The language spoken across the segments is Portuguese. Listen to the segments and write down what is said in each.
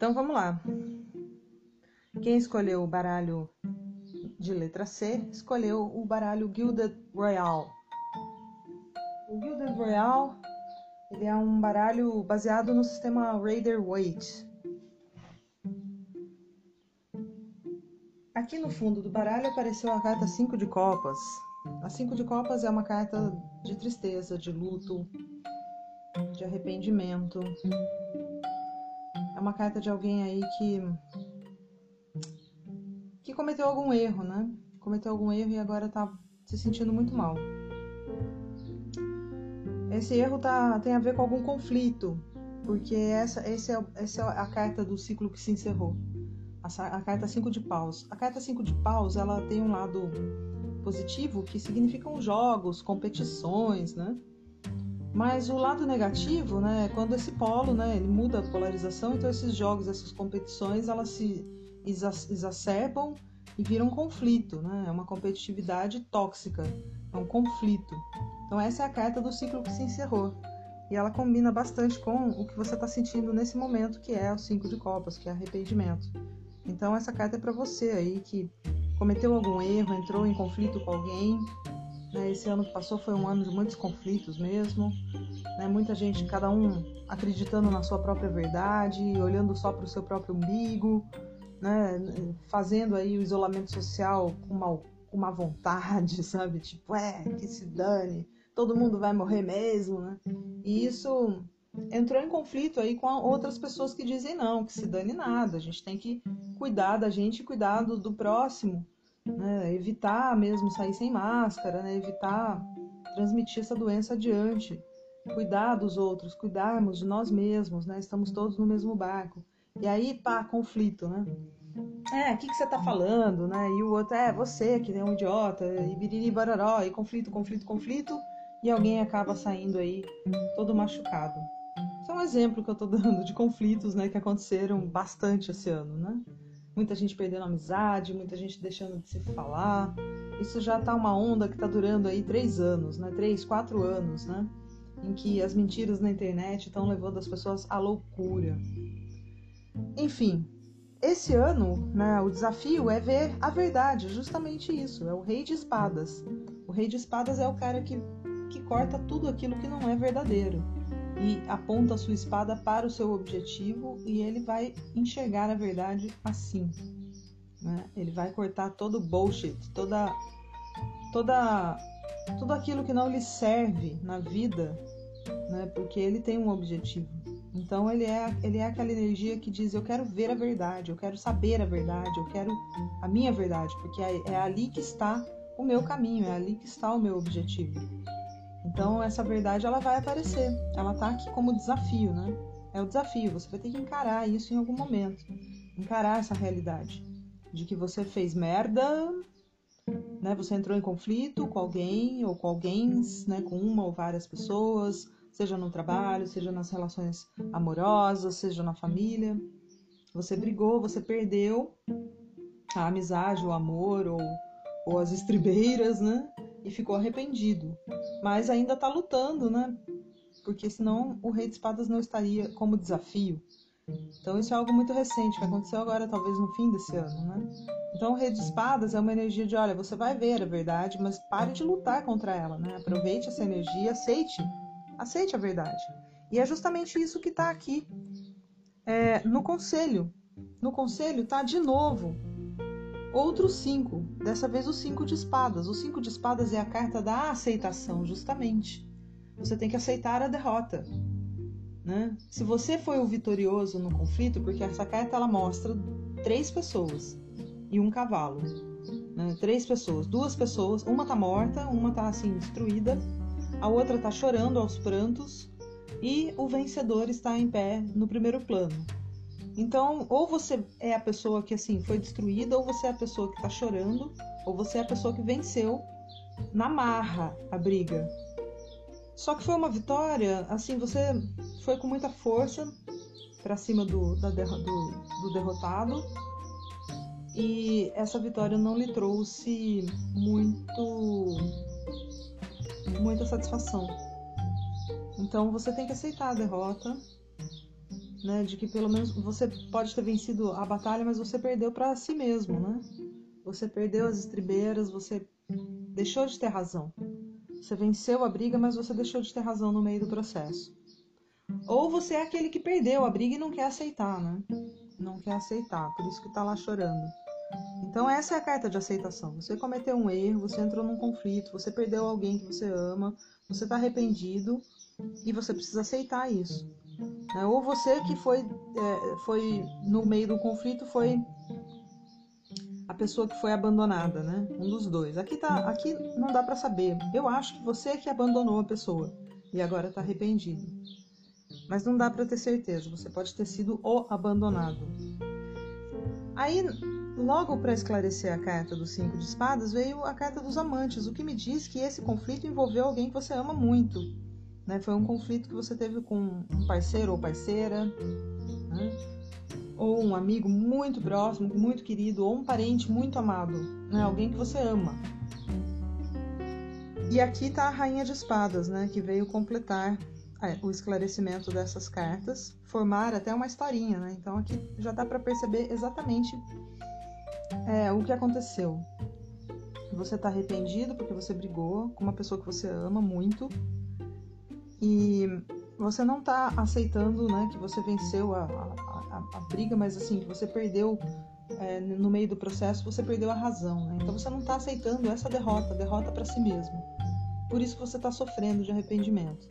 Então vamos lá. Quem escolheu o baralho de letra C escolheu o baralho Gilded Royale. O Gilded Royale ele é um baralho baseado no sistema Rider-Waite. Aqui no fundo do baralho apareceu a carta 5 de copas. A 5 de copas é uma carta de tristeza, de luto, de arrependimento. É uma carta de alguém aí que que cometeu algum erro, né? Cometeu algum erro e agora tá se sentindo muito mal. Esse erro tá, tem a ver com algum conflito, porque essa, esse é, essa é a carta do ciclo que se encerrou. A, a carta 5 de paus. A carta 5 de paus, ela tem um lado positivo que significam jogos, competições, né? Mas o lado negativo, né, é quando esse polo, né, ele muda a polarização, então esses jogos, essas competições, elas se exacerbam e viram um conflito, né? É uma competitividade tóxica, é um conflito. Então essa é a carta do ciclo que se encerrou. E ela combina bastante com o que você está sentindo nesse momento, que é o cinco de copas, que é arrependimento. Então essa carta é para você aí que cometeu algum erro, entrou em conflito com alguém. Né? Esse ano que passou foi um ano de muitos conflitos mesmo. Né? Muita gente, cada um acreditando na sua própria verdade, olhando só para o seu próprio umbigo, né? fazendo aí o isolamento social com uma, com uma vontade, sabe? Tipo, é, que se dane todo mundo vai morrer mesmo, né? E isso entrou em conflito aí com outras pessoas que dizem não, que se dane nada, a gente tem que cuidar da gente cuidar do, do próximo, né? Evitar mesmo sair sem máscara, né? Evitar transmitir essa doença adiante, cuidar dos outros, cuidarmos de nós mesmos, né? Estamos todos no mesmo barco. E aí, pá, conflito, né? É, o que, que você tá falando, né? E o outro, é, você que é um idiota, e biriri bararó, e conflito, conflito, conflito e alguém acaba saindo aí todo machucado. Isso é um exemplo que eu estou dando de conflitos né, que aconteceram bastante esse ano. Né? Muita gente perdendo amizade, muita gente deixando de se falar. Isso já está uma onda que está durando aí três anos, né? três, quatro anos, né? em que as mentiras na internet estão levando as pessoas à loucura. Enfim, esse ano, né, o desafio é ver a verdade, justamente isso. É o Rei de Espadas. O Rei de Espadas é o cara que que corta tudo aquilo que não é verdadeiro e aponta sua espada para o seu objetivo e ele vai enxergar a verdade assim. Né? Ele vai cortar todo o bullshit, toda, toda, tudo aquilo que não lhe serve na vida, né? porque ele tem um objetivo. Então ele é, ele é aquela energia que diz: Eu quero ver a verdade, eu quero saber a verdade, eu quero a minha verdade, porque é, é ali que está o meu caminho, é ali que está o meu objetivo. Então essa verdade ela vai aparecer, ela tá aqui como desafio, né? É o desafio, você vai ter que encarar isso em algum momento, encarar essa realidade de que você fez merda, né? Você entrou em conflito com alguém ou com alguém, né? Com uma ou várias pessoas, seja no trabalho, seja nas relações amorosas, seja na família. Você brigou, você perdeu a amizade, o amor ou, ou as estribeiras, né? E ficou arrependido. Mas ainda está lutando, né? Porque senão o Rei de Espadas não estaria como desafio. Então isso é algo muito recente, que aconteceu agora, talvez no fim desse ano, né? Então o Rei de Espadas é uma energia de, olha, você vai ver a verdade, mas pare de lutar contra ela, né? Aproveite essa energia, aceite, aceite a verdade. E é justamente isso que está aqui é, no conselho. No conselho está de novo outros cinco, dessa vez o cinco de espadas. O cinco de espadas é a carta da aceitação, justamente. Você tem que aceitar a derrota. Né? Se você foi o vitorioso no conflito, porque essa carta ela mostra três pessoas e um cavalo. Né? Três pessoas, duas pessoas, uma tá morta, uma tá assim destruída, a outra tá chorando aos prantos e o vencedor está em pé no primeiro plano. Então, ou você é a pessoa que assim foi destruída, ou você é a pessoa que está chorando, ou você é a pessoa que venceu na marra a briga. Só que foi uma vitória, assim, você foi com muita força para cima do, da, do, do derrotado e essa vitória não lhe trouxe muito muita satisfação. Então você tem que aceitar a derrota né? De que pelo menos você pode ter vencido a batalha, mas você perdeu para si mesmo, né? Você perdeu as estribeiras, você deixou de ter razão. Você venceu a briga, mas você deixou de ter razão no meio do processo. Ou você é aquele que perdeu a briga e não quer aceitar, né? Não quer aceitar, por isso que tá lá chorando. Então essa é a carta de aceitação. Você cometeu um erro, você entrou num conflito, você perdeu alguém que você ama, você está arrependido e você precisa aceitar isso. Né? Ou você que foi, é, foi no meio do conflito foi a pessoa que foi abandonada, né? Um dos dois. Aqui tá, aqui não dá para saber. Eu acho que você é que abandonou a pessoa e agora está arrependido. Mas não dá para ter certeza. Você pode ter sido o abandonado. Aí, logo para esclarecer a carta dos cinco de espadas, veio a carta dos amantes, o que me diz que esse conflito envolveu alguém que você ama muito. Né? Foi um conflito que você teve com um parceiro ou parceira. Né? ou um amigo muito próximo, muito querido, ou um parente muito amado, né? Alguém que você ama. E aqui está a Rainha de Espadas, né? Que veio completar é, o esclarecimento dessas cartas, formar até uma historinha, né? Então aqui já dá para perceber exatamente é, o que aconteceu. Você está arrependido porque você brigou com uma pessoa que você ama muito e você não está aceitando, né, que você venceu a, a, a, briga, mas assim, que você perdeu é, no meio do processo, você perdeu a razão, né? Então você não está aceitando essa derrota, derrota para si mesmo. Por isso você está sofrendo de arrependimento.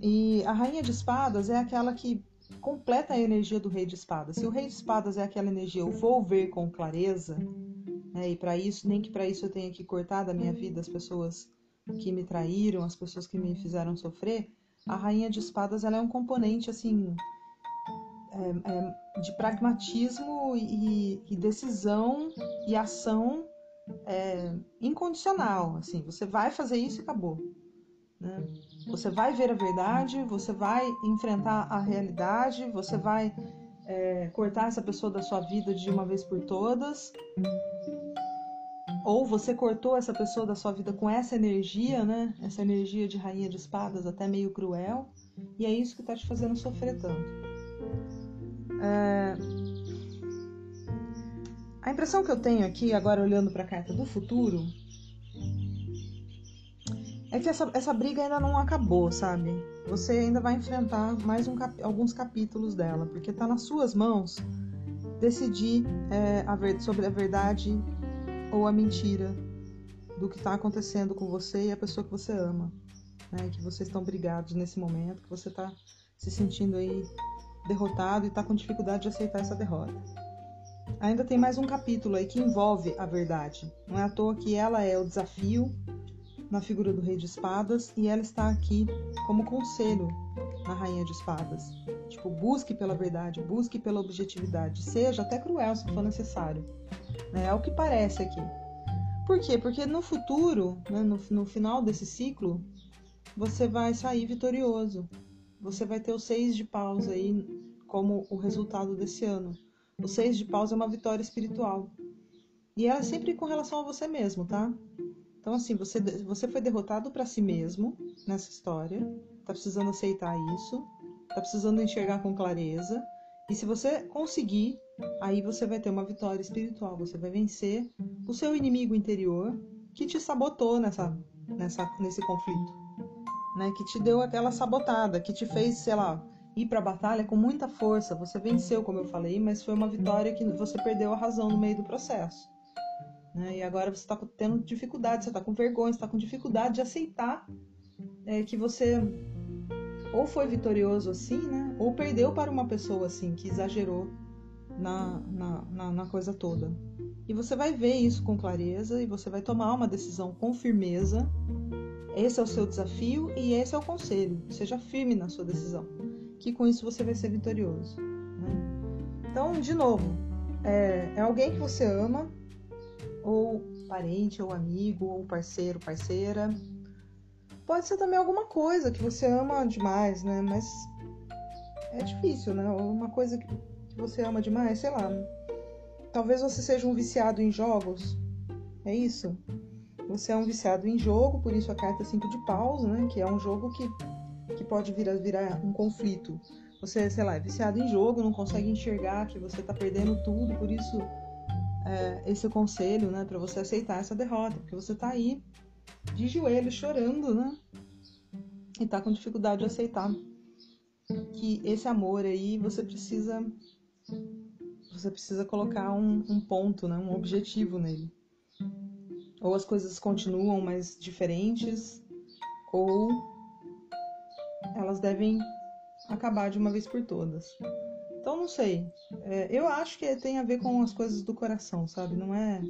E a rainha de espadas é aquela que completa a energia do rei de espadas. Se o rei de espadas é aquela energia, eu vou ver com clareza, né? e para isso, nem que para isso eu tenha que cortar da minha vida as pessoas que me traíram, as pessoas que me fizeram sofrer, a rainha de espadas ela é um componente assim é, é, de pragmatismo e, e, decisão e ação é, incondicional assim você vai fazer isso e acabou né? você vai ver a verdade você vai enfrentar a realidade você vai é, cortar essa pessoa da sua vida de uma vez por todas ou você cortou essa pessoa da sua vida com essa energia, né? Essa energia de rainha de espadas, até meio cruel, e é isso que tá te fazendo sofrer tanto. É... A impressão que eu tenho aqui, agora olhando para a carta do futuro, é que essa, essa briga ainda não acabou, sabe? Você ainda vai enfrentar mais um cap alguns capítulos dela, porque tá nas suas mãos decidir é, a sobre a verdade ou a mentira do que está acontecendo com você e a pessoa que você ama, né? Que vocês estão brigados nesse momento, que você está se sentindo aí derrotado e está com dificuldade de aceitar essa derrota. Ainda tem mais um capítulo aí que envolve a verdade. Não é à toa que ela é o desafio na figura do Rei de Espadas e ela está aqui como conselho na Rainha de Espadas. Tipo, busque pela verdade, busque pela objetividade, seja até cruel se for necessário. Né? É o que parece aqui. Por quê? Porque no futuro, né, no, no final desse ciclo, você vai sair vitorioso. Você vai ter o seis de paus aí como o resultado desse ano. O seis de paus é uma vitória espiritual. E é sempre com relação a você mesmo, tá? Então, assim, você, você foi derrotado para si mesmo nessa história, tá precisando aceitar isso, tá precisando enxergar com clareza. E se você conseguir aí você vai ter uma vitória espiritual, você vai vencer o seu inimigo interior que te sabotou nessa, nessa, nesse conflito, né? Que te deu aquela sabotada, que te fez, sei lá, ir para a batalha com muita força. Você venceu, como eu falei, mas foi uma vitória que você perdeu a razão no meio do processo. Né? E agora você está tendo dificuldade, você está com vergonha, está com dificuldade de aceitar é, que você ou foi vitorioso assim, né? Ou perdeu para uma pessoa assim que exagerou na, na, na, na coisa toda. E você vai ver isso com clareza e você vai tomar uma decisão com firmeza. Esse é o seu desafio e esse é o conselho. Seja firme na sua decisão, que com isso você vai ser vitorioso. Né? Então, de novo, é, é alguém que você ama, ou parente, ou amigo, ou parceiro, parceira. Pode ser também alguma coisa que você ama demais, né? Mas é difícil, né? Uma coisa que você ama demais, sei lá. Talvez você seja um viciado em jogos. É isso? Você é um viciado em jogo, por isso a carta 5 de paus, né? Que é um jogo que, que pode virar, virar um conflito você, sei lá, é viciado em jogo, não consegue enxergar que você tá perdendo tudo, por isso é, esse é o conselho, né, para você aceitar essa derrota, porque você tá aí de joelho chorando, né? E tá com dificuldade de aceitar que esse amor aí você precisa você precisa colocar um, um ponto, né, um objetivo nele. Ou as coisas continuam mais diferentes, ou elas devem acabar de uma vez por todas. Então não sei. É, eu acho que tem a ver com as coisas do coração, sabe? Não é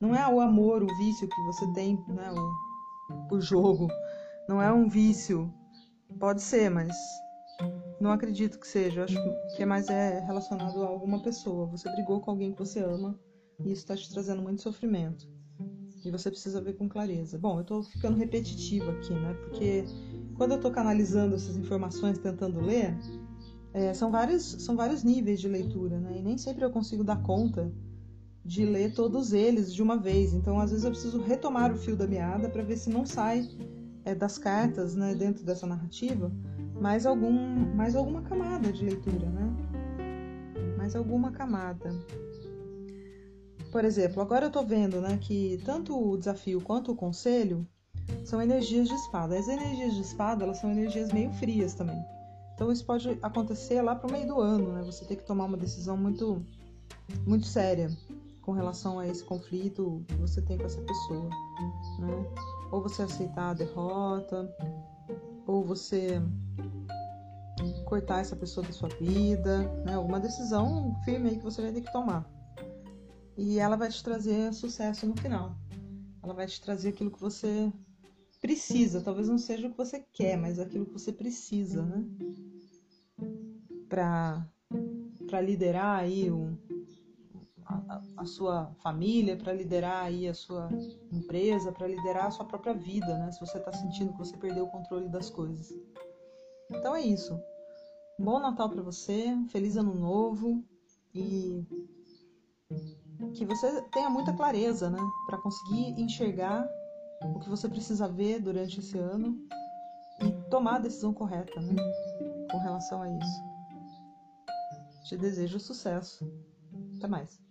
não é o amor, o vício que você tem, né, o, jogo. Não é um vício. Pode ser, mas não acredito que seja. Acho que é mais é relacionado a alguma pessoa. Você brigou com alguém que você ama e isso está te trazendo muito sofrimento. E você precisa ver com clareza. Bom, eu estou ficando repetitiva aqui, né? Porque quando eu estou canalizando essas informações, tentando ler, é, são, vários, são vários níveis de leitura, né? E nem sempre eu consigo dar conta de ler todos eles de uma vez. Então, às vezes, eu preciso retomar o fio da meada para ver se não sai é, das cartas, né, dentro dessa narrativa, mais, algum, mais alguma camada de leitura, né? Mais alguma camada. Por exemplo, agora eu tô vendo, né, que tanto o desafio quanto o conselho são energias de espada. As energias de espada, elas são energias meio frias também. Então isso pode acontecer lá pro meio do ano, né? Você tem que tomar uma decisão muito muito séria com relação a esse conflito que você tem com essa pessoa, né? Ou você aceitar a derrota, ou você cortar essa pessoa da sua vida, né? Alguma decisão firme aí que você vai ter que tomar. E ela vai te trazer sucesso no final. Ela vai te trazer aquilo que você precisa. Talvez não seja o que você quer, mas aquilo que você precisa, né? Para para liderar aí o, a, sua família, para liderar aí a sua empresa, para liderar a sua própria vida, né? Se você está sentindo que você perdeu o controle das coisas. Então é isso. Bom Natal para você, feliz ano novo e que você tenha muita clareza, né, para conseguir enxergar o que você precisa ver durante esse ano e tomar a decisão correta, né, com relação a isso. Te desejo sucesso. Até mais.